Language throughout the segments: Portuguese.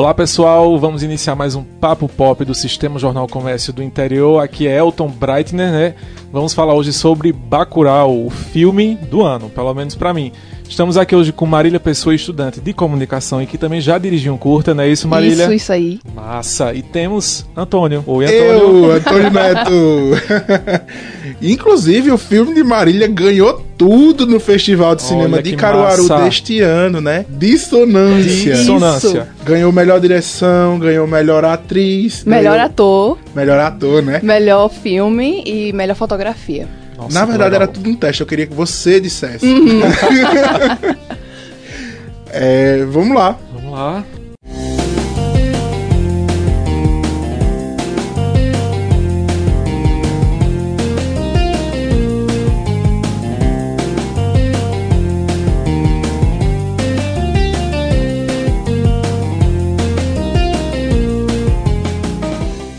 Olá pessoal, vamos iniciar mais um Papo Pop do Sistema Jornal Comércio do Interior. Aqui é Elton Breitner, né? Vamos falar hoje sobre Bacurau, o filme do ano, pelo menos para mim. Estamos aqui hoje com Marília Pessoa, estudante de comunicação e que também já dirigiu um curta, não é isso, Marília? Isso, isso aí. Massa. E temos Antônio. Oi, Antônio. Eu, Antônio Neto. Inclusive, o filme de Marília ganhou tudo no Festival de Cinema Olha de Caruaru massa. deste ano, né? Dissonância. Dissonância. Ganhou melhor direção, ganhou melhor atriz. Melhor ganhou ator, Melhor ator, né? melhor filme e melhor fotografia. Nossa, Na verdade, era tudo um teste. Eu queria que você dissesse. Uhum. É, vamos lá. Vamos lá.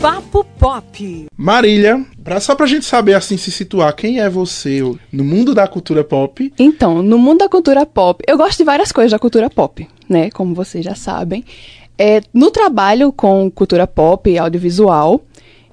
Papo Pop. Marília, pra, só pra gente saber, assim, se situar, quem é você no mundo da cultura pop? Então, no mundo da cultura pop, eu gosto de várias coisas da cultura pop, né? Como vocês já sabem. É, no trabalho com cultura pop e audiovisual,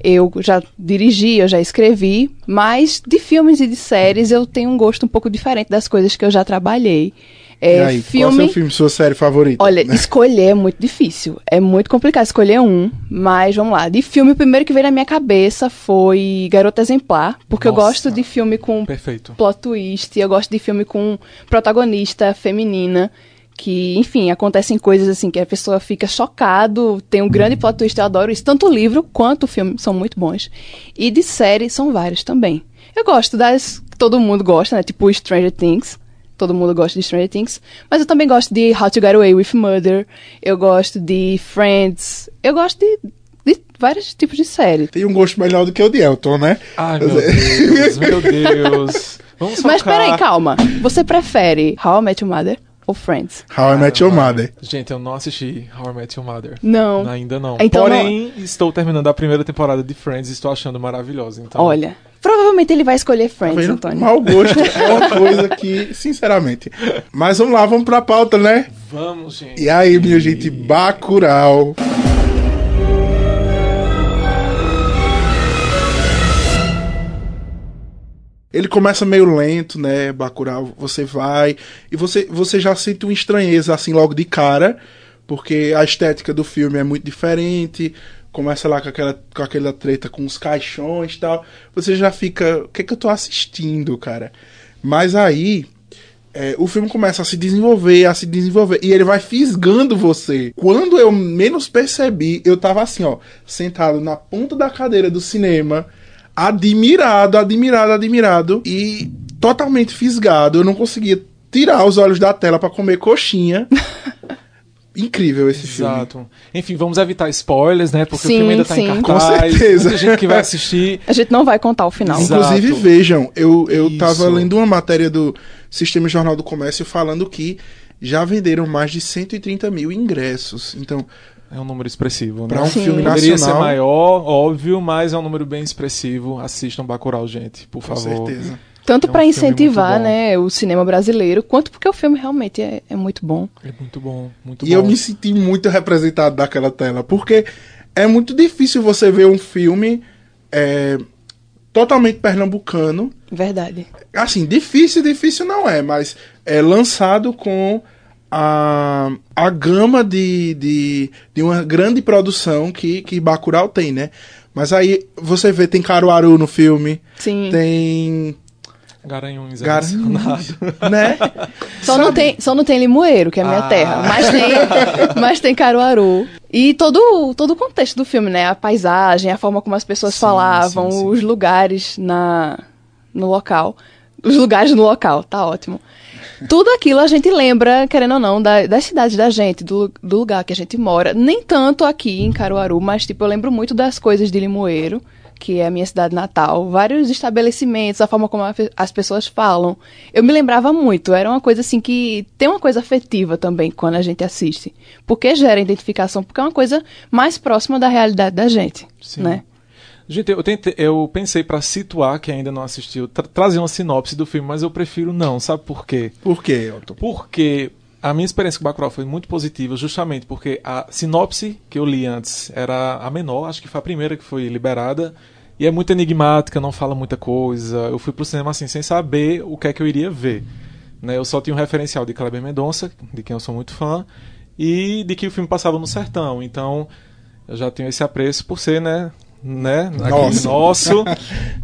eu já dirigi, eu já escrevi, mas de filmes e de séries eu tenho um gosto um pouco diferente das coisas que eu já trabalhei. É, e aí, qual é o seu filme, sua série favorita? Olha, escolher é muito difícil. É muito complicado escolher um, mas vamos lá. De filme, o primeiro que veio na minha cabeça foi Garota Exemplar, porque eu Nossa. gosto de filme com Perfeito. plot twist, eu gosto de filme com protagonista feminina, que, enfim, acontecem coisas assim que a pessoa fica chocado, tem um grande plot twist, eu adoro isso. Tanto o livro quanto o filme são muito bons. E de série são vários também. Eu gosto das que todo mundo gosta, né? Tipo Stranger Things. Todo mundo gosta de Stranger Things. Mas eu também gosto de How to Get Away with Murder. Eu gosto de Friends. Eu gosto de, de vários tipos de série. Tem um gosto melhor do que o de Elton, né? Ai, meu Deus, meu Deus. Vamos Mas peraí, calma. Você prefere How I Met Your Mother ou Friends? How I Met Your. Mother. Gente, eu não assisti How I Met Your Mother. Não. Ainda não. Então Porém, estou terminando a primeira temporada de Friends e estou achando maravilhosa. Então, Olha, provavelmente ele vai escolher Tá Friends, vendo? Antônio. Mau gosto é uma coisa que, sinceramente. Mas vamos lá, vamos pra pauta, né? vamos, gente. E aí, minha gente, Bacurau. Ele começa meio lento, né, Bacurau? Você vai e você, você já sente uma estranheza assim logo de cara, porque a estética do filme é muito diferente. Começa lá com aquela, com aquela treta com os caixões e tal. Você já fica, o que é que eu tô assistindo, cara? Mas aí é, o filme começa a se desenvolver, a se desenvolver, e ele vai fisgando você. Quando eu menos percebi, eu tava assim, ó, sentado na ponta da cadeira do cinema, admirado, admirado, admirado, e totalmente fisgado. Eu não conseguia tirar os olhos da tela pra comer coxinha. Incrível esse filme. Exato. Enfim, vamos evitar spoilers, né? Porque Sim, o filme ainda tá em sim. cartaz. Com certeza. Muita gente que vai assistir. A gente não vai contar o final. Exato. Inclusive, vejam, eu, eu Isso. tava lendo uma matéria do Sistema Jornal do Comércio falando que já venderam mais de 130 mil ingressos. Então, É um número expressivo, né? Pra um Sim. filme Poderia nacional. ser maior, óbvio, mas é um número bem expressivo. Assistam Bacurau, gente, por com favor. certeza. Tanto É um pra filme incentivar, né, o cinema brasileiro, quanto porque o filme realmente é, é muito bom. É muito bom, muito E bom. eu me senti muito representado daquela tela, porque é muito difícil você ver um filme é, totalmente pernambucano. Verdade. Assim, difícil, difícil não é, mas é lançado com a, a gama de, de, de uma grande produção que, que Bacurau tem, né? Mas aí você vê, tem Caruaru no filme, Sim. tem Garanhuns é Garanhuns, né? Só não, tem, só não tem Limoeiro, que é a minha Ah. terra. Mas tem, mas tem Caruaru. E todo, todo o contexto do filme, né? A paisagem, a forma como as pessoas Sim, falavam, sim, sim. os lugares na, no local. Os lugares no local, tá ótimo. Tudo aquilo a gente lembra, querendo ou não, da, das cidades da gente, do, do lugar que a gente mora. Nem tanto aqui em Caruaru, mas tipo, eu lembro muito das coisas de Limoeiro, que é a minha cidade natal. Vários estabelecimentos, a forma como a- as pessoas falam. Eu me lembrava muito. Era uma coisa assim que tem uma coisa afetiva também quando a gente assiste. Porque gera identificação, porque é uma coisa mais próxima da realidade da gente, Sim. né? Gente, eu, tentei, eu pensei pra situar quem ainda não assistiu, tra- trazer uma sinopse do filme, mas eu prefiro não, sabe por quê? Por quê, Elton? Porque a minha experiência com Bacurau foi muito positiva, justamente porque a sinopse que eu li antes era a menor, acho que foi a primeira que foi liberada, e é muito enigmática, não fala muita coisa. Eu fui pro cinema assim sem saber o que é que eu iria ver. Né? Eu só tinha um referencial de Kleber Mendonça, de quem eu sou muito fã, e de que o filme passava no sertão. Então, eu já tenho esse apreço por ser, né, né? Aqui nosso.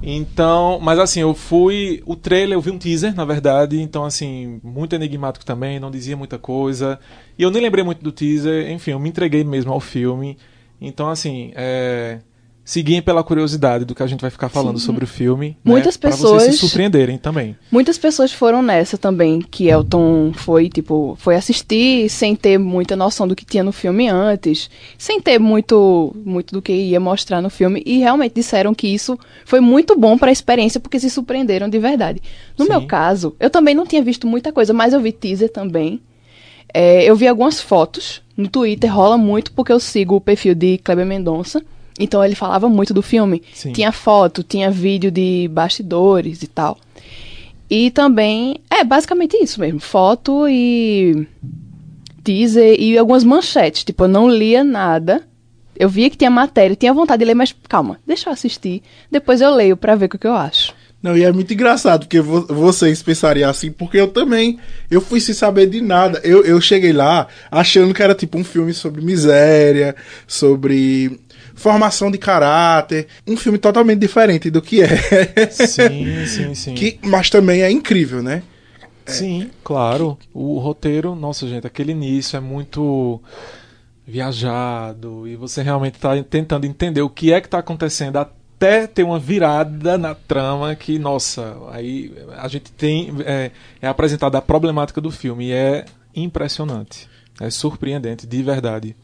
Então, mas assim, eu fui. O trailer, eu vi um teaser, na verdade. Então, assim, muito enigmático também, não dizia muita coisa. E eu nem lembrei muito do teaser. Enfim, eu me entreguei mesmo ao filme. Então, assim, é seguirem pela curiosidade do que a gente vai ficar falando Sim. sobre o filme. Né, Muitas né, pessoas. Pra vocês se surpreenderem também. Muitas pessoas foram nessa também, que Elton foi, tipo, foi assistir sem ter muita noção do que tinha no filme antes, sem ter muito, muito do que ia mostrar no filme, e realmente disseram que isso foi muito bom para a experiência, porque se surpreenderam de verdade. No Sim. meu caso, eu também não tinha visto muita coisa, mas eu vi teaser também. É, eu vi algumas fotos no Twitter, rola muito porque eu sigo o perfil de Kleber Mendonça. Então ele falava muito do filme. Sim. Tinha foto, tinha vídeo de bastidores e tal. E também, é basicamente isso mesmo: foto e teaser e algumas manchetes. Tipo, eu não lia nada. Eu via que tinha matéria, tinha vontade de ler, mas calma, deixa eu assistir. Depois eu leio para ver o que eu acho. Não, e é muito engraçado, porque vo vocês pensariam assim, porque eu também, eu fui sem saber de nada. Eu, eu cheguei lá achando que era tipo um filme sobre miséria, sobre formação de caráter. Um filme totalmente diferente do que é. Sim, sim, sim. Que, mas também é incrível, né? Sim, é. claro. O roteiro, nossa, gente, aquele início é muito viajado e você realmente está tentando entender o que é que está acontecendo até ter uma virada na trama que, nossa, aí a gente tem é, é apresentada a problemática do filme e é impressionante, é surpreendente de verdade.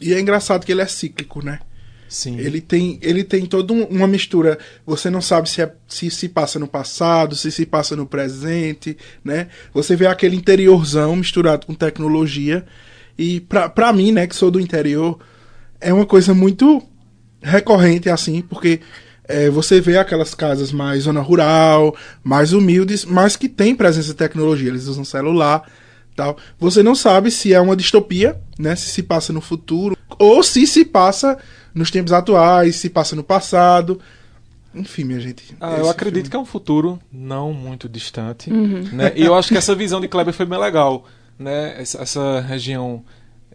E é engraçado que ele é cíclico, né? Sim. Ele tem, ele tem toda uma mistura. Você não sabe se, é, se se passa no passado, se se passa no presente, né? Você vê aquele interiorzão misturado com tecnologia. E pra, pra mim, né, que sou do interior, é uma coisa muito recorrente assim, porque é, você vê aquelas casas mais zona rural, mais humildes, mas que tem presença de tecnologia. Eles usam celular tal. Você não sabe se é uma distopia, né? Se se passa no futuro ou se se passa nos tempos atuais, se passa no passado. Enfim, minha gente. Ah, eu acredito filme. que é um futuro não muito distante. Uhum. Né? E eu acho que essa visão de Kleber foi bem legal. Né? Essa, essa região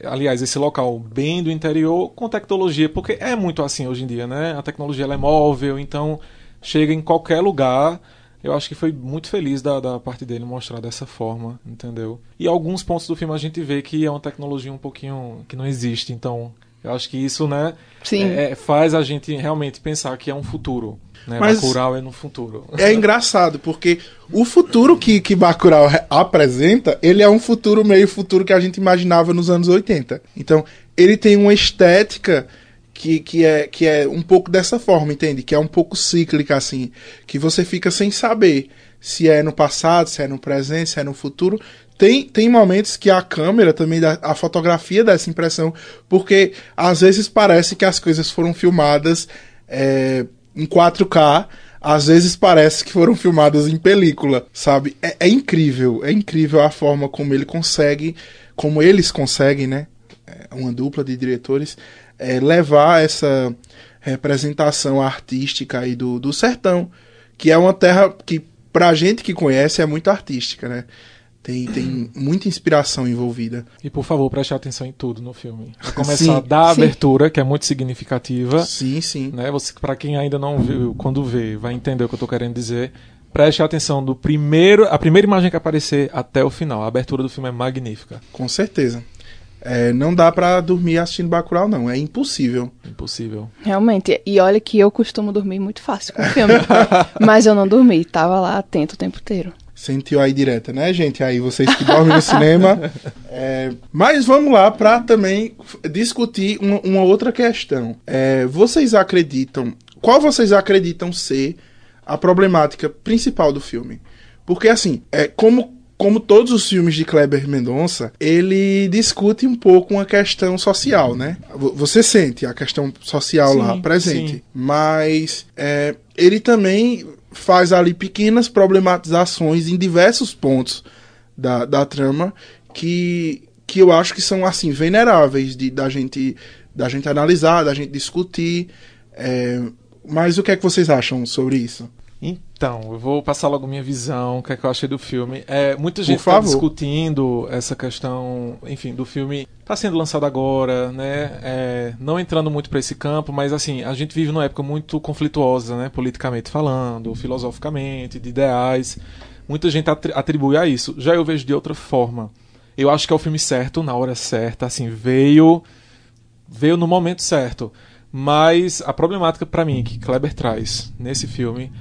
aliás, esse local bem do interior com tecnologia, porque é muito assim hoje em dia, né? A tecnologia é móvel, então chega em qualquer lugar. Eu acho que foi muito feliz da, da parte dele mostrar dessa forma, entendeu? E alguns pontos do filme a gente vê que é uma tecnologia um pouquinho que não existe, então eu acho que isso, né, é, é, faz a gente realmente pensar que é um futuro. Né? Mas Bacurau é no futuro. É engraçado, porque o futuro que, que Bacurau apresenta, ele é um futuro meio futuro que a gente imaginava nos anos 80. Então, ele tem uma estética que, que, é, que é um pouco dessa forma, entende? Que é um pouco cíclica, assim. Que você fica sem saber se é no passado, se é no presente, se é no futuro. Tem, tem momentos que a câmera também, dá, a fotografia dá essa impressão, porque às vezes parece que as coisas foram filmadas é, em 4K, às vezes parece que foram filmadas em película, sabe? É, é, incrível, é incrível a forma como ele consegue, como eles conseguem, né? É, uma dupla de diretores, é, levar essa representação artística aí do, do sertão, que é uma terra que, pra gente que conhece, é muito artística, né? Tem, tem muita inspiração envolvida. E por favor, preste atenção em tudo no filme. Vou começar sim, da sim. abertura, que é muito significativa. Sim, sim. Né? Você, para quem ainda não viu, quando vê, vai entender o que eu estou querendo dizer. Preste atenção do primeiro, a primeira imagem que aparecer até o final. A abertura do filme é magnífica. Com certeza. É, não dá para dormir assistindo Bacurau, não. É impossível. Impossível. Realmente. E olha que eu costumo dormir muito fácil com o filme. Mas eu não dormi. Tava lá atento o tempo inteiro. Sentiu aí direta, né, gente? Aí vocês que dormem no cinema. É, mas vamos lá para também discutir uma, uma outra questão. É, vocês acreditam. Qual vocês acreditam ser a problemática principal do filme? Porque, assim, é, como como todos os filmes de Kleber Mendonça, ele discute um pouco uma questão social, né? Você sente a questão social sim, lá presente, sim. mas é, ele também faz ali pequenas problematizações em diversos pontos da, da trama que, que eu acho que são assim veneráveis de, da gente da gente analisar, da gente discutir. É, mas o que é que vocês acham sobre isso? Então, eu vou passar logo minha visão, o que é que eu achei do filme. É, muita gente está discutindo essa questão, enfim, do filme está sendo lançado agora, né? É, não entrando muito para esse campo, mas assim, a gente vive numa época muito conflituosa, né? Politicamente falando, filosoficamente, de ideais. Muita gente atribui a isso. Já eu vejo de outra forma. Eu acho que é o filme certo, na hora certa, assim, veio veio no momento certo. Mas a problemática para mim que Kleber traz nesse filme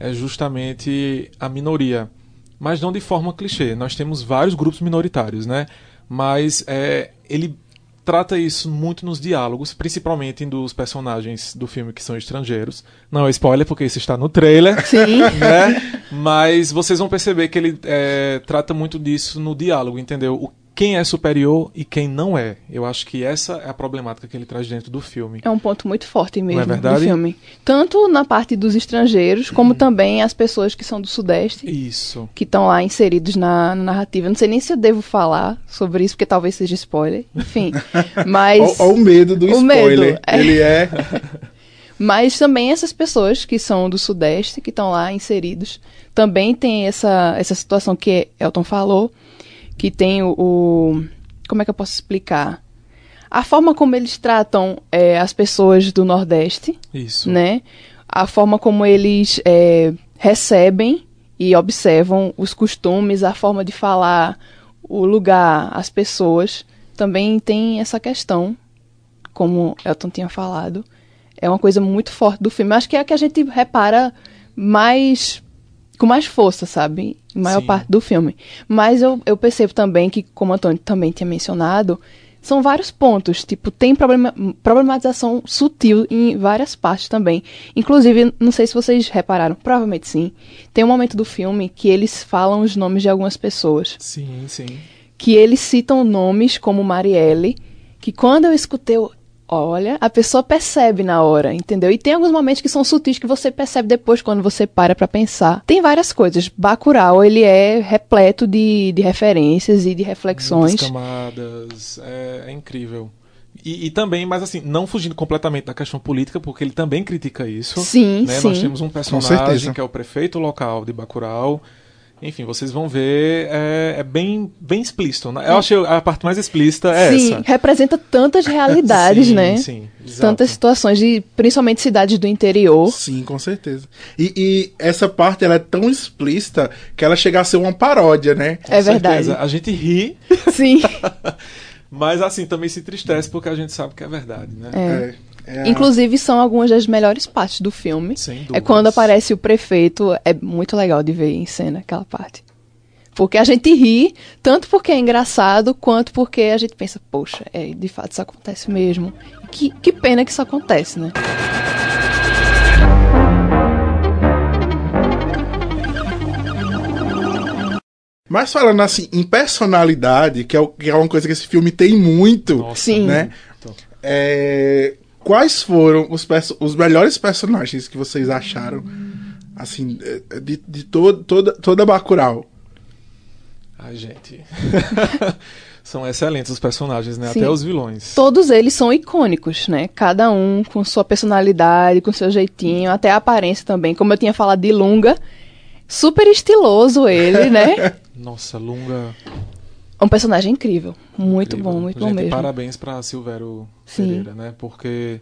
é justamente a minoria. Mas não de forma clichê. Nós temos vários grupos minoritários, né? Mas é, ele trata isso muito nos diálogos, principalmente dos personagens do filme que são estrangeiros. Não é spoiler, porque isso está no trailer. Sim. Né? Mas vocês vão perceber que ele é, trata muito disso no diálogo, entendeu? O quem é superior e quem não é. Eu acho que essa é a problemática que ele traz dentro do filme. É um ponto muito forte mesmo é verdade? do filme. Tanto na parte dos estrangeiros, como também as pessoas que são do Sudeste. Isso. Que estão lá inseridos na, na, narrativa. Não sei nem se eu devo falar sobre isso, porque talvez seja spoiler. Enfim. Mas. Olha o medo do o spoiler. Medo, é... Ele é. Mas também essas pessoas que são do Sudeste, que estão lá inseridos, também tem essa, essa situação que Elton falou que tem o, o, Como é que eu posso explicar? A forma como eles tratam é, as pessoas do Nordeste. Isso. Né? A forma como eles é, recebem e observam os costumes, a forma de falar, o lugar, as pessoas. Também tem essa questão, como Elton tinha falado. É uma coisa muito forte do filme. Acho que é a que a gente repara mais com mais força, sabe? Maior Sim. parte do filme. Mas eu, eu percebo também que, como o Antônio também tinha mencionado, são vários pontos. Tipo, tem problema, problematização sutil em várias partes também. Inclusive, não sei se vocês repararam, provavelmente sim. Tem um momento do filme que eles falam os nomes de algumas pessoas. Sim, sim. Que eles citam nomes como Marielle, que quando eu escutei, eu, Olha, a pessoa percebe na hora, entendeu? E tem alguns momentos que são sutis que você percebe depois quando você para pra pensar. Tem várias coisas. Bacurau, ele é repleto de, de referências e de reflexões. Muitas camadas. É, é incrível. E, e, também, mas assim, não fugindo completamente da questão política, porque ele também critica isso. Sim, né? sim. Nós temos um personagem que é o prefeito local de Bacurau, enfim, vocês vão ver, é, é bem, bem explícito. Né? Eu achei a parte mais explícita é sim, essa. representa tantas realidades, sim, né? Sim, exato. Tantas situações, de, principalmente cidades do interior. Sim, com certeza. E, e, essa parte ela é tão explícita que ela chega a ser uma paródia, né? Com é certeza. verdade. A gente ri. Sim. Mas assim, também se entristece porque a gente sabe que é verdade, né? É. é. É. Inclusive, são algumas das melhores partes do filme. É quando aparece o prefeito. É muito legal de ver em cena aquela parte. Porque a gente ri, tanto porque é engraçado, quanto porque a gente pensa, poxa, é, de fato isso acontece mesmo. Que, que pena que isso acontece, né? Mas falando assim, em personalidade, que é, que é uma coisa que esse filme tem muito, Nossa, Sim. né? É, quais foram os, os melhores personagens que vocês acharam, assim, de, de todo, toda, toda Bacurau? Ai, gente. são excelentes os personagens, né? Sim. Até os vilões. Todos eles são icônicos, né? Cada um com sua personalidade, com seu jeitinho, até a aparência também. Como eu tinha falado de Lunga, super estiloso ele, né? Nossa, Lunga. Um personagem incrível. Muito incrível. bom, muito gente, bom mesmo. Parabéns para Silvério Sim. Pereira, né? Porque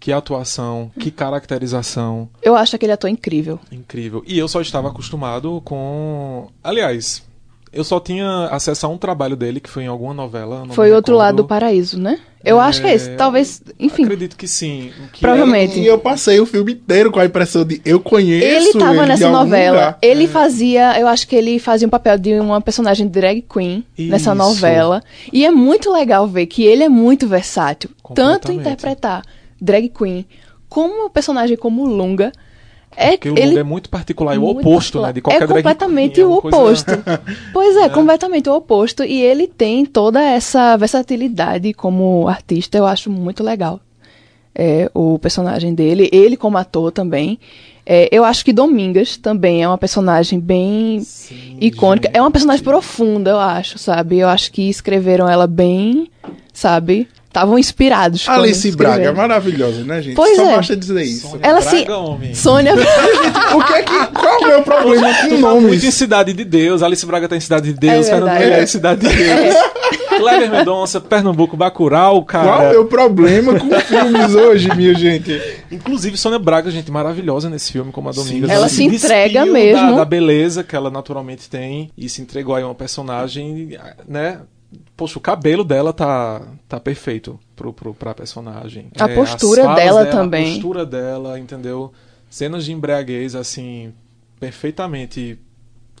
que atuação, que caracterização. Eu acho aquele ator incrível. Incrível. E eu só estava acostumado com. Aliás, eu só tinha acesso a um trabalho dele, que foi em alguma novela. Foi Outro Lado do Paraíso, né? Eu é, acho que é esse. Talvez, enfim. Acredito que sim. Que provavelmente. E eu passei o filme inteiro com a impressão de eu conheço ele. Tava ele nessa novela. Lugar. Ele é. fazia, eu acho que ele fazia um papel de uma personagem drag queen Isso. nessa novela. E é muito legal ver que ele é muito versátil. Tanto interpretar drag queen como um personagem como Lunga é, Porque o ele é muito particular e o oposto, particular. né? De qualquer É completamente o oposto. Coisa... Pois é, é, completamente o oposto. E ele tem toda essa versatilidade como artista, eu acho muito legal. É, o personagem dele, ele como ator também. É, eu acho que Domingas também é uma personagem bem icônica. É uma personagem profunda, eu acho, sabe? Eu acho que escreveram ela bem, sabe? Estavam inspirados. Alice Braga, maravilhosa, né, gente? Pois Só é. basta dizer isso. Sônia Ela se- homem. Sônia. O que é que, qual é o meu problema com Tu tá muito em nomes? Cidade de Deus, Alice Braga tá em Cidade de Deus, É Fernando. Melhor em Cidade de Deus. Cleber Mendonça, Pernambuco, Bacurau, cara. Qual é o meu problema com filmes hoje, minha gente? Inclusive, Sônia Braga, gente, maravilhosa nesse filme, como a Domingas. Ela se entrega mesmo. Da, da beleza que ela naturalmente tem e se entregou aí a uma personagem, né? Poxa, o cabelo dela tá, tá perfeito pro, pro, pra personagem. A É, postura falas dela também. A postura dela, entendeu? Cenas de embriaguez, assim, perfeitamente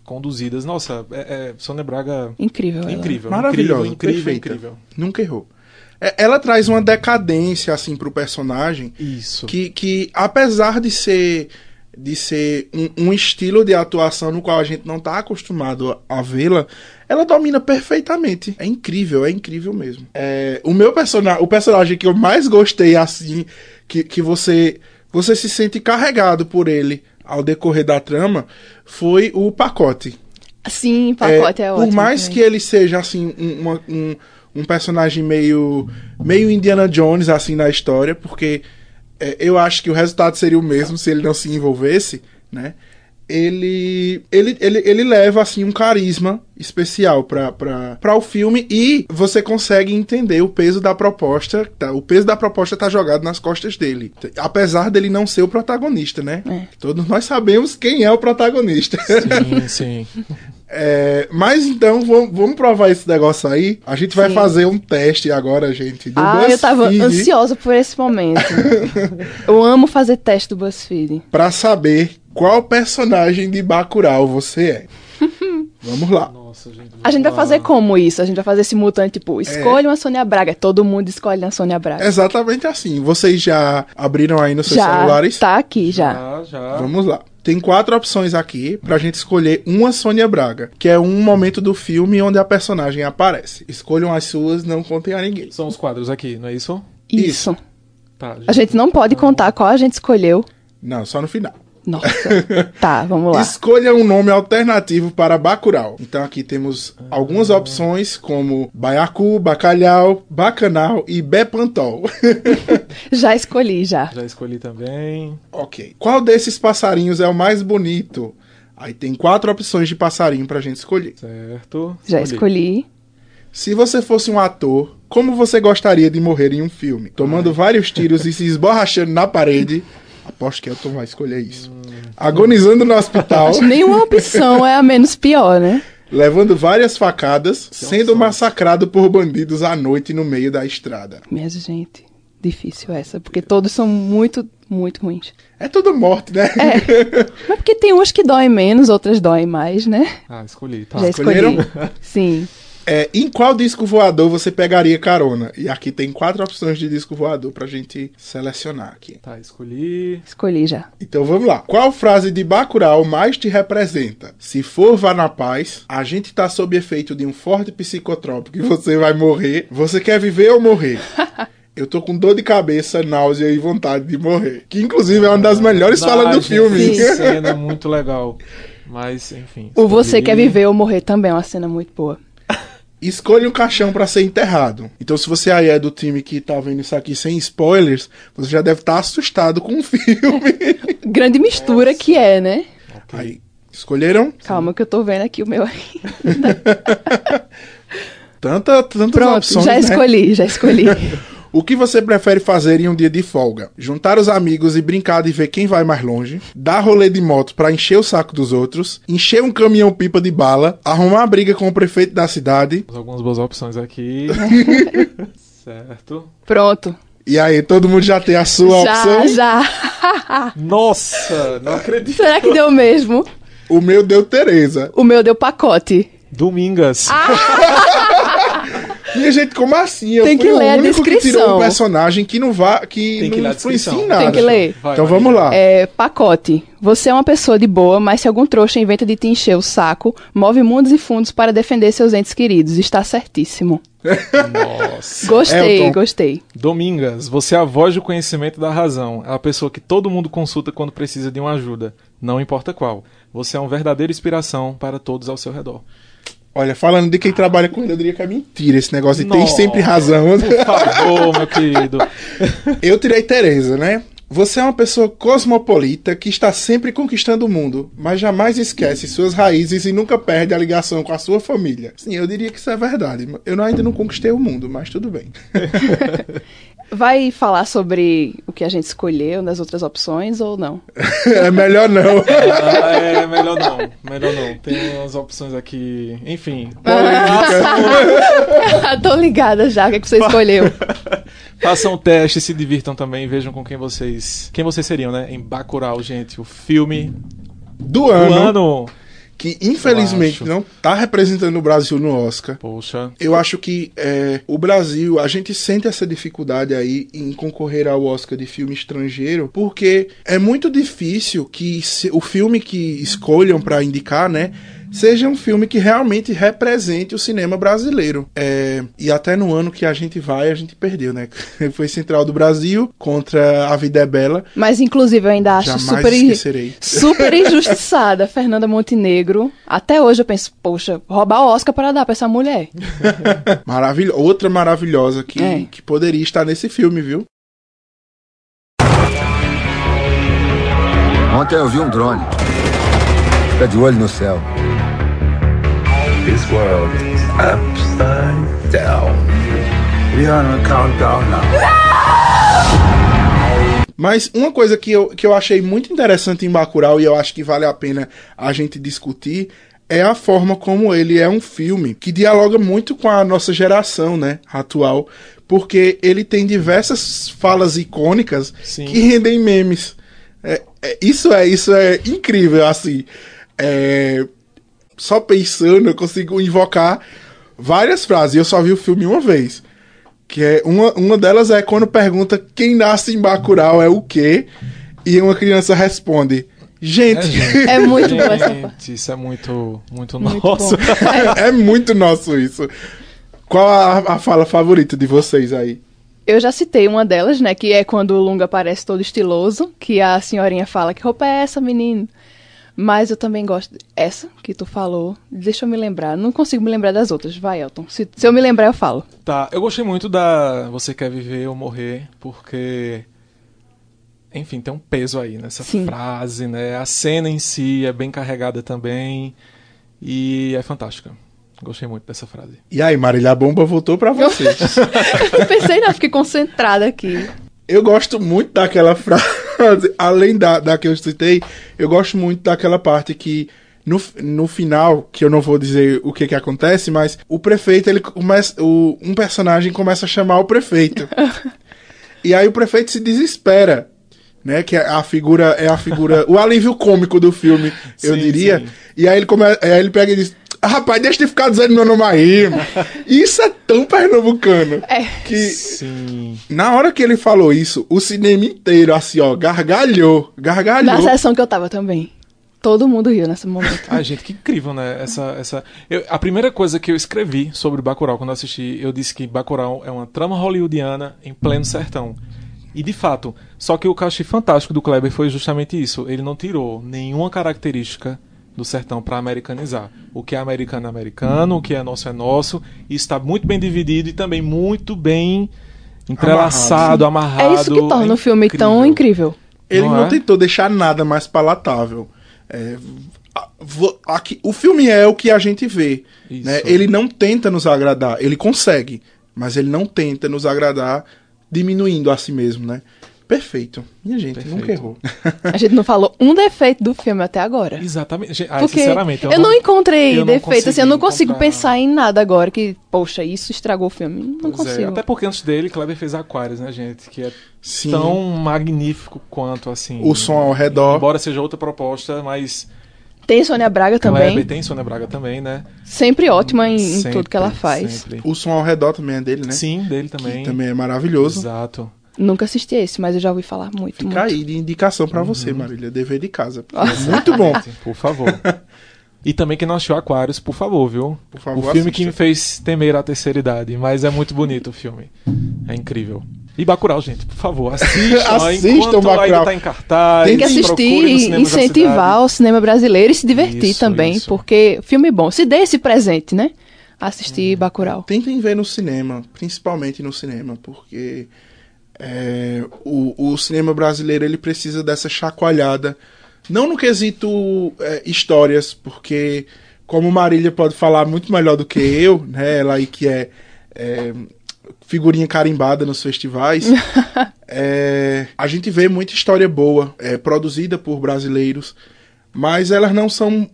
conduzidas. Nossa, é, é, Sônia Braga... Incrível. ela. Incrível, Maravilhosa, incrível, incrível, perfeita. incrível. Nunca errou. É, Ela traz uma decadência, assim, pro personagem Isso. que, que apesar de ser de ser um, um estilo de atuação no qual a gente não tá acostumado a vê-la, ela domina perfeitamente. É incrível, é incrível mesmo. É, o meu personagem, o personagem que eu mais gostei assim, que, que você você se sente carregado por ele ao decorrer da trama, foi o pacote. Sim, pacote é, ótimo. Por mais também. que ele seja assim um, um, um personagem meio meio Indiana Jones assim na história, porque é, eu acho que o resultado seria o mesmo se ele não se envolvesse, né? Ele, ele, ele, ele leva assim um carisma especial para o filme e você consegue entender o peso da proposta. Tá? O peso da proposta tá jogado nas costas dele. Apesar dele não ser o protagonista, né? É. Todos nós sabemos quem é o protagonista. Sim, sim. É, mas então, vamos, vamos provar esse negócio aí. A gente vai Sim. fazer um teste agora, gente. Do Ah, eu tava ansiosa por esse momento. eu amo fazer teste do BuzzFeed. Pra saber qual personagem de Bacurau você é. vamos lá. Nossa, gente. A gente vai vamos fazer como isso? A gente vai fazer simultâneo, tipo, escolha uma Sônia Braga. Todo mundo escolhe a Sônia Braga. Exatamente assim. Vocês já abriram aí nos seus já celulares? tá aqui, já. Já, já. Vamos lá. Tem quatro opções aqui pra gente escolher uma Sônia Braga, que é um momento do filme onde a personagem aparece. Escolham as suas, não contem a ninguém. São os quadros aqui, não é isso? Isso. Tá. A gente não pode contar qual a gente escolheu. Não, só no final. Nossa. tá, vamos lá. Escolha um nome alternativo para Bacurau. Então aqui temos algumas opções como Baiacu, Bacalhau, Bacanal e Bepantol. Já escolhi, já. Já escolhi também. ok. Qual desses passarinhos é o mais bonito? Aí tem quatro opções de passarinho pra gente escolher. Certo. Já escolhi. Se você fosse um ator, como você gostaria de morrer em um filme? Tomando vários tiros e se esborrachando na parede. Aposto que Elton vai escolher isso. Agonizando no hospital, nenhuma opção é a menos pior, né? levando várias facadas, sendo massacrado por bandidos à noite no meio da estrada. Minha gente, difícil essa, porque todos são muito, muito ruins. É tudo morte, né? Mas porque tem umas que doem menos, outras doem mais, né? Ah, escolhi. Tá. Já escolheram? escolhi. Sim. É, em qual disco voador você pegaria carona? E aqui tem quatro opções de disco voador pra gente selecionar aqui. Tá, escolhi. Escolhi já. Então vamos lá. Qual frase de Bacurau mais te representa? Se for vá na paz, a gente tá sob efeito de um forte psicotrópico e você vai morrer. Você quer viver ou morrer? Eu tô com dor de cabeça, náusea e vontade de morrer. Que inclusive é uma das melhores falas do filme. essa cena é muito legal. Mas, enfim. O Você. Quer Viver ou Morrer também é uma cena muito boa. Escolha um caixão pra ser enterrado. Então, se você aí é do time que tá vendo isso aqui sem spoilers, você já deve estar assustado com o filme. Grande mistura que é, né? Aí, escolheram? Calma que eu tô vendo aqui o meu aí. Tanta, tantas Pronto, opções, já né? escolhi, já escolhi. O que você prefere fazer em um dia de folga? Juntar os amigos e brincar de ver quem vai mais longe? Dar rolê de moto pra encher o saco dos outros? Encher um caminhão pipa de bala? Arrumar briga com o prefeito da cidade? Algumas boas opções aqui. certo. Pronto. E aí, todo mundo já tem a sua já, opção? já. Nossa, não acredito. Será que deu mesmo? O meu deu Tereza. O meu deu pacote. Domingas. Minha gente, como assim? Eu Tem que o ler a único que tirou descrição. um personagem que não vá, que Tem que não ler a influencia descrição. em nada. Tem que ler. Vai, então vamos lá. É, pacote. Você é uma pessoa de boa, mas se algum trouxa inventa de te encher o saco, move mundos e fundos para defender seus entes queridos. Está certíssimo. Nossa. Gostei, Elton. gostei. Domingas, você é a voz do conhecimento da razão. É a pessoa que todo mundo consulta quando precisa de uma ajuda, não importa qual. Você é uma verdadeira inspiração para todos ao seu redor. Olha, falando de quem trabalha com ele, eu diria que é mentira esse negócio de tem sempre razão. Por favor, meu querido. Eu tirei Tereza, né? Você é uma pessoa cosmopolita que está sempre conquistando o mundo, mas jamais esquece suas raízes e nunca perde a ligação com a sua família. Sim, eu diria que isso é verdade. Eu ainda não conquistei o mundo, mas tudo bem. Vai falar sobre o que a gente escolheu nas outras opções ou não? é melhor não. Ah, é, melhor não. Melhor não. Tem umas opções aqui. Enfim. Tô ligada já, o que, é que você escolheu? Façam um teste, se divirtam também, vejam com quem vocês. Quem vocês seriam, né? Em Bacurau, gente. O filme Do do ano, ano. Que infelizmente não tá representando o Brasil no Oscar. Poxa. Eu acho que é, o Brasil, a gente sente essa dificuldade aí em concorrer ao Oscar de filme estrangeiro, porque é muito difícil que se- o filme que escolham pra indicar, né, seja um filme que realmente represente o cinema brasileiro. É, e até no ano que a gente vai, a gente perdeu, né? Foi Central do Brasil contra A Vida é Bela. Mas, inclusive, eu ainda acho Jamais super, esquecerei. super injustiçada a Fernanda Montenegro. Até hoje eu penso, poxa, roubar o Oscar para dar pra essa mulher. Maravilho outra maravilhosa que, É. que poderia estar nesse filme, viu? Ontem eu vi um drone. Fica de olho no céu. This world is upside down. We are on a countdown now. Mas uma coisa que eu, que eu achei muito interessante em Bacurau e eu acho que vale a pena a gente discutir é a forma como ele é um filme que dialoga muito com a nossa geração, né, atual, porque ele tem diversas falas icônicas Sim. que rendem memes. É, é, isso é isso é incrível, assim. É, só pensando eu consigo invocar várias frases. Eu só vi o filme uma vez. Que é uma, uma delas é quando pergunta quem nasce em Bacurau é o quê? E uma criança responde: Gente, gente. É muito boa essa parte. Gente, isso é muito, muito, Muito nosso. é muito nosso isso. Qual a, a fala favorita de vocês aí? Eu já citei uma delas, né? Que é quando o Lunga aparece todo estiloso, que a senhorinha fala que roupa é essa, menino? Mas eu também gosto essa que tu falou. Deixa eu me lembrar. Não consigo me lembrar das outras. Vai, Elton. Se, se eu me lembrar, eu falo. Tá, eu gostei muito da Você Quer Viver ou Morrer, porque. Enfim, tem um peso aí nessa Sim. frase, né? A cena em si é bem carregada também. E é fantástica. Gostei muito dessa frase. E aí, Marília, bomba voltou pra vocês. Eu pensei, não, fiquei concentrada aqui. eu gosto muito daquela frase, além da, da que eu citei, eu gosto muito daquela parte que no, no final, que eu não vou dizer o que que acontece, mas o prefeito, ele começa, o, um personagem começa a chamar o prefeito. e aí o prefeito se desespera, né, que é a figura é a figura, o alívio cômico do filme, eu Sim, diria. sim. E aí ele come, aí ele pega e diz: "Ah, "Rapaz, deixa de ficar dizendo meu nome aí, irmão." Isso é tão pernambucano. É. Que Sim. na hora que ele falou isso, o cinema inteiro, assim, ó, gargalhou. Gargalhou. Na sessão que eu tava também. Todo mundo riu nesse momento. Ai, gente, que incrível, né? Essa, essa... Eu- a primeira coisa que eu escrevi sobre Bacurau quando eu assisti, eu disse que Bacurau é uma trama hollywoodiana em pleno sertão. E de fato, só que o que eu achei fantástico do Kleber foi justamente isso. Ele não tirou nenhuma característica do sertão para americanizar. O que é americano é americano, o que é nosso é nosso. E está muito bem dividido e também muito bem entrelaçado, amarrado. É isso que torna É o filme tão incrível. Ele Não não, é? tentou deixar nada mais palatável. É, a- vo- aqui, o filme é o que a gente vê. Né? Ele não tenta nos agradar. Ele consegue, mas ele não tenta nos agradar diminuindo a si mesmo, né? Perfeito. Minha gente, Perfeito. nunca errou. A gente não falou um defeito do filme até agora. Exatamente. Ah, Porque sinceramente, eu, não encontrei eu não defeito, assim, eu não consigo encontrar. pensar em nada agora que, poxa, isso estragou o filme. Não Pois é, consigo. Até porque antes dele, Kleber fez Aquarius, né, gente? Que é Sim. tão magnífico quanto, assim... O som ao redor. Embora seja outra proposta, mas... Tem Sônia Braga também, Kleber tem Sônia Braga também, né? sempre ótima em, em Sempre, tudo que ela faz. sempre. O som ao redor também é dele, né? Sim, dele Que também. também é maravilhoso. Exato. Nunca assisti esse, mas eu já ouvi falar muito, Fica muito. aí de indicação pra Uhum. você, Marília. Dever de casa. É muito bom. Por favor. E também quem não assistiu Aquários, por favor, viu? Por favor, o filme que me fez temer a terceira idade, mas é muito bonito o filme. É incrível. E Bacurau, gente, por favor, assistam, Assistam Bacurau. ainda tá em cartaz. Tem que Tem que assistir, incentivar o cinema brasileiro e se divertir Isso, também, isso. porque filme bom. Se dê esse presente, né? Assistir Uhum. Bacurau. Tentem ver no cinema, principalmente no cinema, porque é, o, o cinema brasileiro ele precisa dessa chacoalhada. Não no quesito é, histórias, porque como Marília pode falar muito melhor do que eu, né? Ela aí que é, é, figurinha carimbada nos festivais. é, a gente vê muita história boa, é, produzida por brasileiros, mas elas não são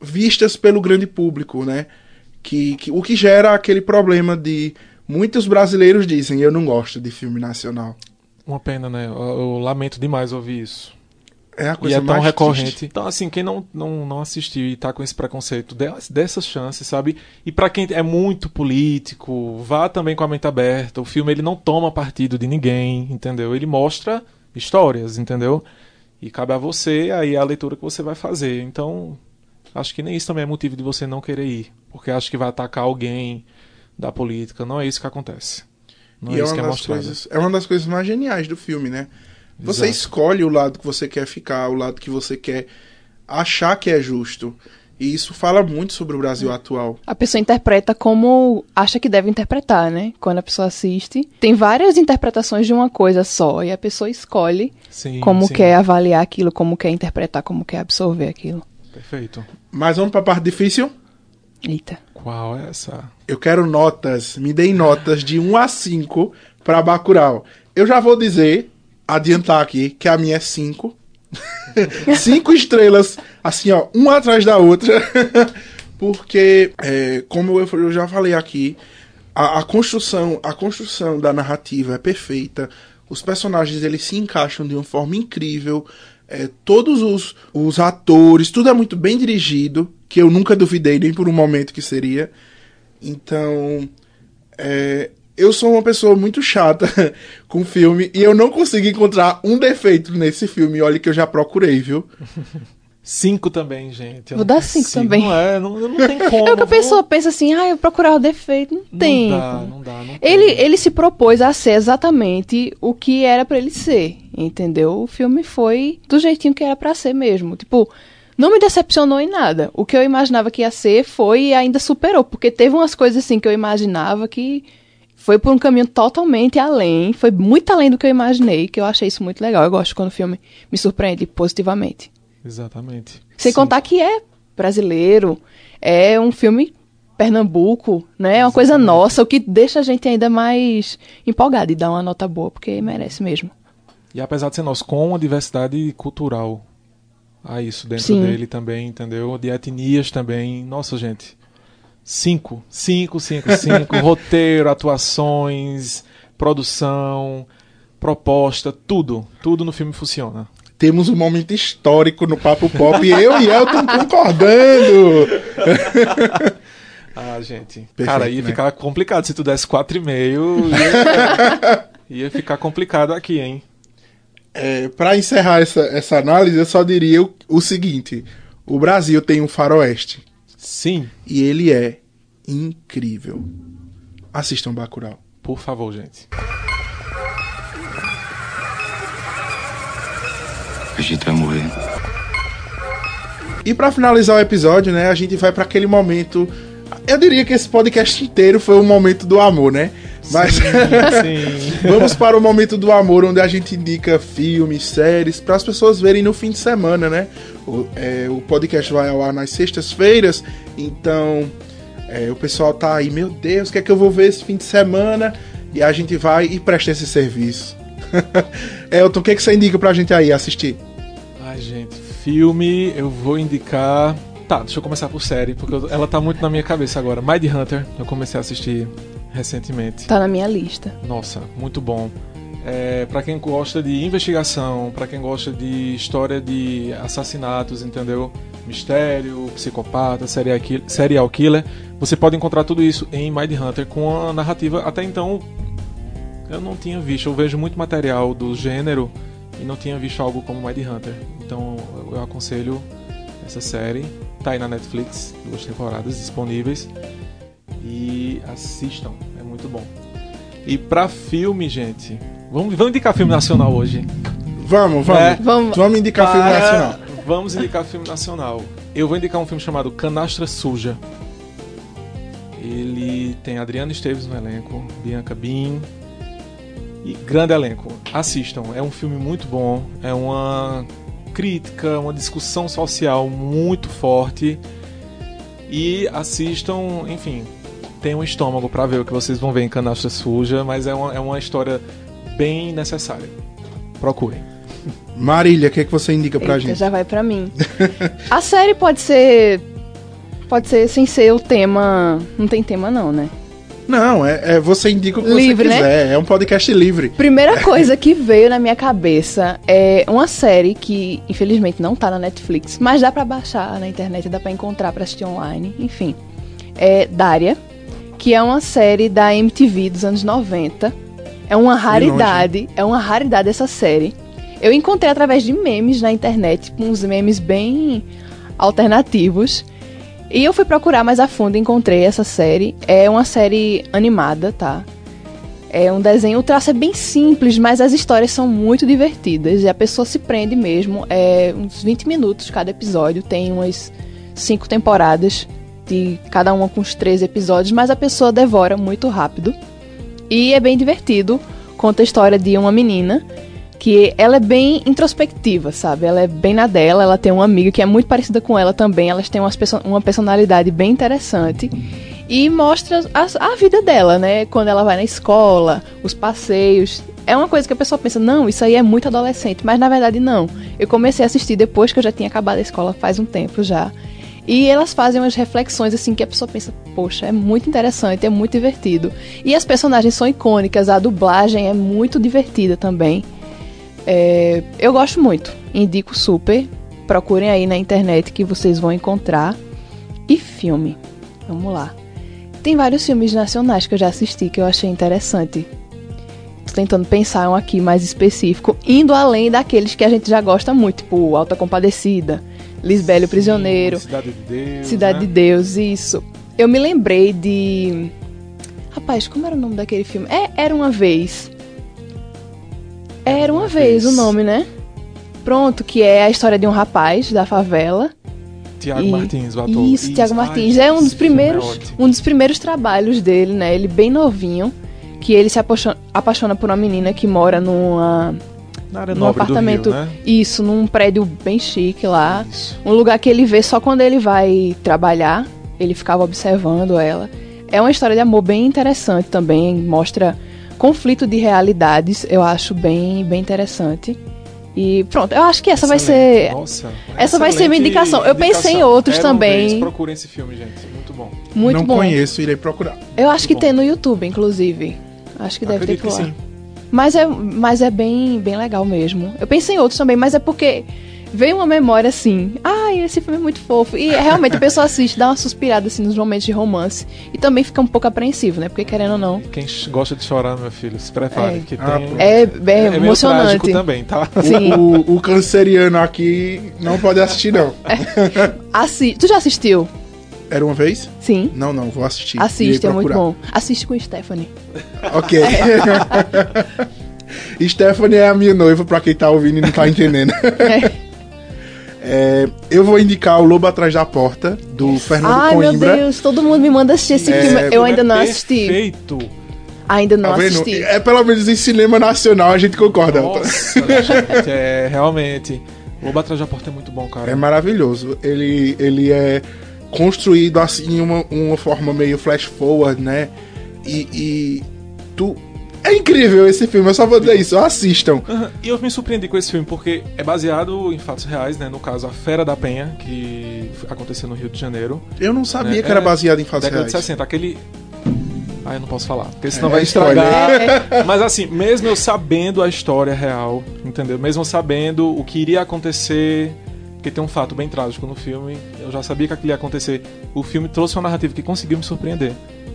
vistas pelo grande público, né? Que, que- o que gera aquele problema de muitos brasileiros dizem eu não gosto de filme nacional. Uma pena, né? Eu, eu lamento demais ouvir isso. É a E coisa é tão mais recorrente. triste. Então, assim, quem não, não, não assistiu e tá com esse preconceito dê- dessas chances, sabe? E pra quem é muito político, vá também com a mente aberta. O filme ele não toma partido de ninguém, entendeu? Ele mostra histórias, entendeu? E cabe a você aí a leitura que você vai fazer. Então, acho que nem isso também é motivo de você não querer ir, porque acho que vai atacar alguém da política. Não é isso que acontece. Não E é é isso uma, que é das mostrado. coisas, é uma das coisas mais geniais do filme, né? Você Exato. escolhe o lado que você quer ficar, o lado que você quer achar que é justo. E isso fala muito sobre o Brasil atual. A pessoa interpreta como acha que deve interpretar, né? Quando a pessoa assiste. Tem várias interpretações de uma coisa só. E a pessoa escolhe Sim, como sim. quer avaliar aquilo, como quer interpretar, como quer absorver aquilo. Perfeito. Mas vamos pra parte difícil? Eita. Qual é essa? Eu quero notas, me deem notas de 1 a 5 pra Bacurau. Eu já vou dizer, adiantar aqui, que a minha é 5. Cinco estrelas, assim, ó, uma atrás da outra. Porque, é, como eu, eu já falei aqui, a, a construção, a construção da narrativa é perfeita. Os personagens eles se encaixam de uma forma incrível. É, todos os, os atores, tudo é muito bem dirigido, que eu nunca duvidei nem por um momento que seria. Então, é, eu sou uma pessoa muito chata com filme e eu não consigo encontrar um defeito nesse filme. Olha que eu já procurei, viu? Cinco também, gente. Eu Vou não dar cinco consigo. também. Não é, não, não tem como. É o que a pessoa pensa assim, ah, eu procurar o defeito. Não Não tem. dá, não dá, não Ele, tem. ele se propôs a ser exatamente o que era pra ele ser, entendeu? O filme foi do jeitinho que era pra ser mesmo. Tipo, não me decepcionou em nada. O que eu imaginava que ia ser foi e ainda superou, porque teve umas coisas assim que eu imaginava que foi por um caminho totalmente além, foi muito além do que eu imaginei, que eu achei isso muito legal. Eu gosto quando o filme me surpreende positivamente. Exatamente. Sem Sim. contar que é brasileiro, é um filme Pernambuco, né? É uma coisa nossa, o que deixa a gente ainda mais empolgado e dá uma nota boa, porque merece mesmo. E apesar de ser nosso, com uma diversidade cultural a isso dentro Sim. dele também, entendeu? De etnias também. Nossa, gente. Cinco. Cinco, cinco, cinco. Roteiro, atuações, produção, proposta, tudo. Tudo no filme funciona. Temos um momento histórico no Papo Pop e eu e Elton concordando. Ah, gente. Perfeito, Cara, ia né? ficar complicado se tu desse 4,5. Ia, ia ficar complicado aqui, hein? É, para encerrar essa, essa análise, eu só diria o, o seguinte: o Brasil tem um faroeste Sim, e ele é incrível. Assistam Bacurau. por favor, gente. A gente vai morrer. E pra finalizar o episódio, né, a gente vai pra aquele momento. Eu diria que esse podcast inteiro foi o momento do amor, né? Mas Sim. vamos para o momento do amor, onde a gente indica filmes, séries, para as pessoas verem no fim de semana, né? O, é, o podcast vai ao ar nas sextas-feiras, então é, o pessoal tá aí, meu Deus, o que é que eu vou ver esse fim de semana? E a gente vai e presta esse serviço. Elton, o que, é que você indica pra gente aí assistir? Ai, gente, filme eu vou indicar. Tá, deixa eu começar por série, porque eu- ela tá muito na minha cabeça agora. Mind Hunter, eu comecei a assistir recentemente. Tá na minha lista. Nossa, muito bom. É, para quem gosta de investigação, pra quem gosta de história de assassinatos, entendeu? Mistério, psicopata, serial kill- serial killer, você pode encontrar tudo isso em Mind Hunter com a narrativa até então eu não tinha visto. Eu vejo muito material do gênero e não tinha visto algo como Mind Hunter. Então eu- aconselho essa série. Tá aí na Netflix, duas temporadas disponíveis. E assistam, é muito bom. E pra filme, gente, vamos, vamos indicar filme nacional hoje. Vamos, vamos. É. Vamos. Vamos indicar filme Para- nacional. Vamos indicar filme nacional. Eu vou indicar um filme chamado Canastra Suja. Ele tem Adriano Esteves no elenco, Bianca Bin e grande elenco. Assistam, é um filme muito bom, é uma crítica, uma discussão social muito forte e assistam, enfim, tenham um estômago pra ver o que vocês vão ver em Canastra Suja, mas é uma, é uma história bem necessária. Procurem. Marília, o que, é que você indica pra Eita, gente? já vai pra mim. A série pode ser. Pode ser sem ser o tema. Não tem tema, não, né? Não, é, é você indica o que Livre, você né? quiser. É um podcast livre. Primeira coisa que veio na minha cabeça é uma série que, infelizmente, não tá na Netflix, mas dá pra baixar na internet, dá pra encontrar pra assistir online, enfim. É Daria, que é uma série da MTV dos anos 90. É uma raridade, é uma raridade essa série. Eu encontrei através de memes na internet, uns memes bem alternativos. E eu fui procurar mais a fundo e encontrei essa série. É uma série animada, tá? É um desenho, o traço é bem simples, mas as histórias são muito divertidas e a pessoa se prende mesmo. É uns 20 minutos cada episódio, tem umas cinco temporadas, de cada uma com uns três episódios, mas a pessoa devora muito rápido. E é bem divertido. Conta a história de uma menina que ela é bem introspectiva, sabe? Ela é bem na dela, ela tem uma amiga que é muito parecida com ela também, elas têm perso- uma personalidade bem interessante e mostra a, a vida dela, né? Quando ela vai na escola, os passeios. É uma coisa que a pessoa pensa, não, isso aí é muito adolescente, mas na verdade não. Eu comecei a assistir depois que eu já tinha acabado a escola faz um tempo já. E elas fazem umas reflexões assim que a pessoa pensa, poxa, é muito interessante, é muito divertido. E as personagens são icônicas, a dublagem é muito divertida também. É, eu gosto muito, indico super. Procurem aí na internet que vocês vão encontrar. E filme, vamos lá. Tem vários filmes nacionais que eu já assisti que eu achei interessante. Tô tentando pensar um aqui mais específico, indo além daqueles que a gente já gosta muito, tipo Alta Compadecida, Lisbelo Prisioneiro, Cidade de Deus. Cidade né? de Deus, isso. Eu me lembrei de. Rapaz, como era o nome daquele filme? É, Era uma vez. Era uma vez o nome, né? Pronto, que é a história de um rapaz da favela. Tiago E- Martins, o ator. Isso, Tiago Martins. é um dos filme primeiros, um dos primeiros trabalhos dele, né? Ele bem novinho, que ele se apaixona, apaixona por uma menina que mora numa, Na área num apartamento, Rio, né? isso, num prédio bem chique lá. Isso. Um lugar que ele vê só quando ele vai trabalhar. Ele ficava observando ela. É uma história de amor bem interessante também. Mostra conflito de realidades. Eu acho bem, bem interessante. E pronto, eu acho que essa vai Excelente. ser. Nossa, essa vai ser minha indicação. Eu pensei em indicação. outros Era também. vez, procurem esse filme, gente. Muito bom. Muito Não bom. conheço, irei procurar. Eu acho que bom. tem no YouTube, inclusive. Acho que deve Acredito ter que por lá. sim. Mas é, mas é bem, bem legal mesmo. Eu pensei em outros também, mas é porque veio uma memória assim. Ai, esse filme é muito fofo. E realmente a pessoa assiste, dá uma suspirada assim nos momentos de romance. E também fica um pouco apreensivo, né? Porque querendo ou não. Quem gosta de chorar, meu filho, se prepare. É. Que Ah, tem... É, bem meio emocionante. também, tá? Sim. O, o canceriano aqui não pode assistir, não. Assi tu já assistiu? Era uma vez? Sim. Não, não, vou assistir. Assiste, é muito bom. Assiste com Stephanie. Ok. Stephanie é a minha noiva, pra quem tá ouvindo e não tá entendendo. É. É, eu vou indicar o Lobo Atrás da Porta, do Fernando Ai, meu Coimbra. Deus, todo mundo me manda assistir esse É, filme. Eu ainda não É assisti. Perfeito. Ainda não Tá assisti. É pelo menos em cinema nacional a gente concorda. Nossa, gente, é realmente. Lobo Atrás da Porta é muito bom, cara. É maravilhoso. Ele, ele é construído assim, uma, uma forma meio flash forward, né? E, e tu. É incrível esse filme, eu só vou dizer isso, assistam. Aham, E eu me surpreendi com esse filme porque é baseado em fatos reais, né? No caso, a Fera da Penha, que aconteceu no Rio de Janeiro. Eu não sabia É, que era é, baseado em fatos década reais. de 60. Aquele. Ah, eu não posso falar, porque senão É, vai spoiler. estragar. Mas assim, mesmo eu sabendo a história real, entendeu? Mesmo eu sabendo o que iria acontecer, porque tem um fato bem trágico no filme, eu já sabia que aquilo ia acontecer. O filme trouxe uma narrativa que conseguiu me surpreender,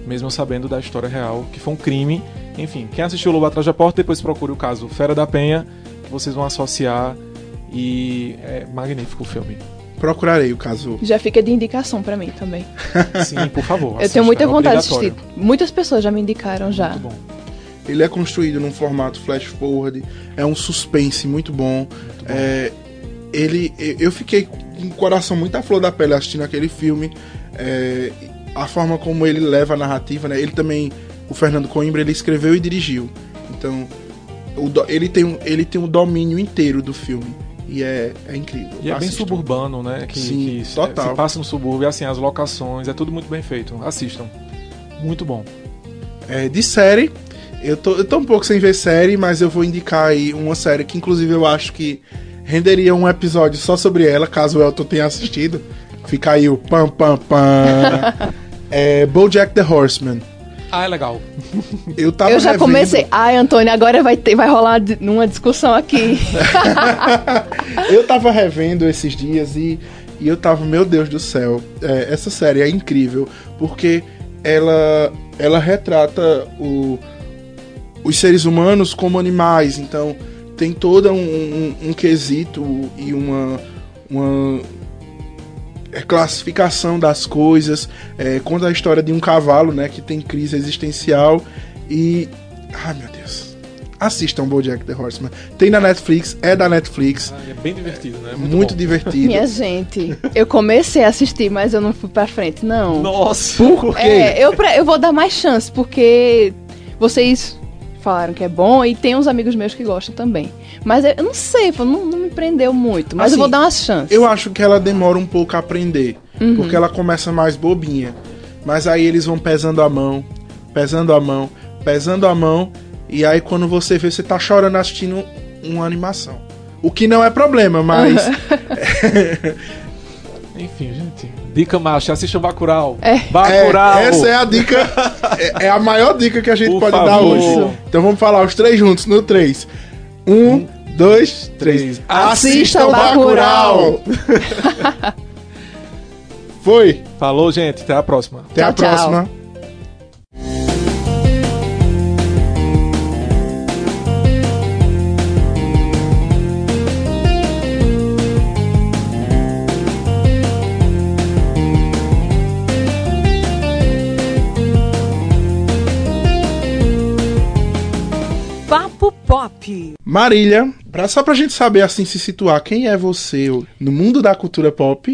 mesmo eu sabendo da história real, que foi um crime. Enfim, quem assistiu o Lobo Atrás da Porta, depois procure o caso Fera da Penha, que vocês vão associar e é magnífico o filme. procurarei o caso. Já fica de indicação pra mim também. Sim, por favor. eu assista, tenho muita é vontade de assistir. Muitas pessoas já me indicaram já. Muito bom. Ele é construído num formato flash forward, é um suspense muito bom. É, ele, eu fiquei com o coração muito à flor da pele assistindo aquele filme. É, a forma como ele leva a narrativa, né? Ele também, o Fernando Coimbra, ele escreveu e dirigiu. Então, o ele tem um, ele tem um domínio inteiro do filme e é, é incrível. E é bem suburbano, né? Que, Sim, que total. Se passa no subúrbio, assim, as locações, é tudo muito bem feito. Assistam. Muito bom. É, de série, eu tô, eu tô um pouco sem ver série, mas eu vou indicar aí uma série que, inclusive, eu acho que renderia um episódio só sobre ela, caso o Elton tenha assistido. Fica aí o pam pam pam. é BoJack the Horseman. Ah, é legal. Eu tava eu já revendo- comecei. Ai, Antônio, agora vai, ter, vai rolar uma discussão aqui. eu tava revendo esses dias e, e eu tava, meu Deus do céu, é, essa série é incrível porque ela, ela retrata o, os seres humanos como animais, então tem toda um, um, um quesito e uma, uma classificação das coisas, é, conta a história de um cavalo, né, que tem crise existencial e... Ai, meu Deus. Assistam BoJack the Horseman. Tem na Netflix, é da Netflix. Ah, é bem divertido, né? Muito, bom. divertido. Minha gente, eu comecei a assistir, mas eu não fui pra frente, não. Nossa! Por quê? É, eu, eu vou dar mais chance, porque vocês falaram que é bom e tem uns amigos meus que gostam também. Mas eu, não sei, não, não me prendeu muito. Mas Assim, eu vou dar umas chances. Eu acho que ela demora um pouco a aprender. Uhum. Porque ela começa mais bobinha. Mas aí eles vão pesando a mão, pesando a mão, pesando a mão. E aí quando você vê, você tá chorando assistindo uma animação. O que não é problema, mas. Enfim, gente. Dica macha, assistam Bacurau. É. Bacurau! É, essa é a dica. é, é a maior dica que a gente Por pode favor. dar hoje. Então vamos falar os três juntos no três. Um, dois, três. Assista Assistam Bacurau. Foi. Falou, gente. Até a próxima. Até a Tchau, tchau. Pop. Marília, pra, só pra gente saber assim se situar, quem é você no mundo da cultura pop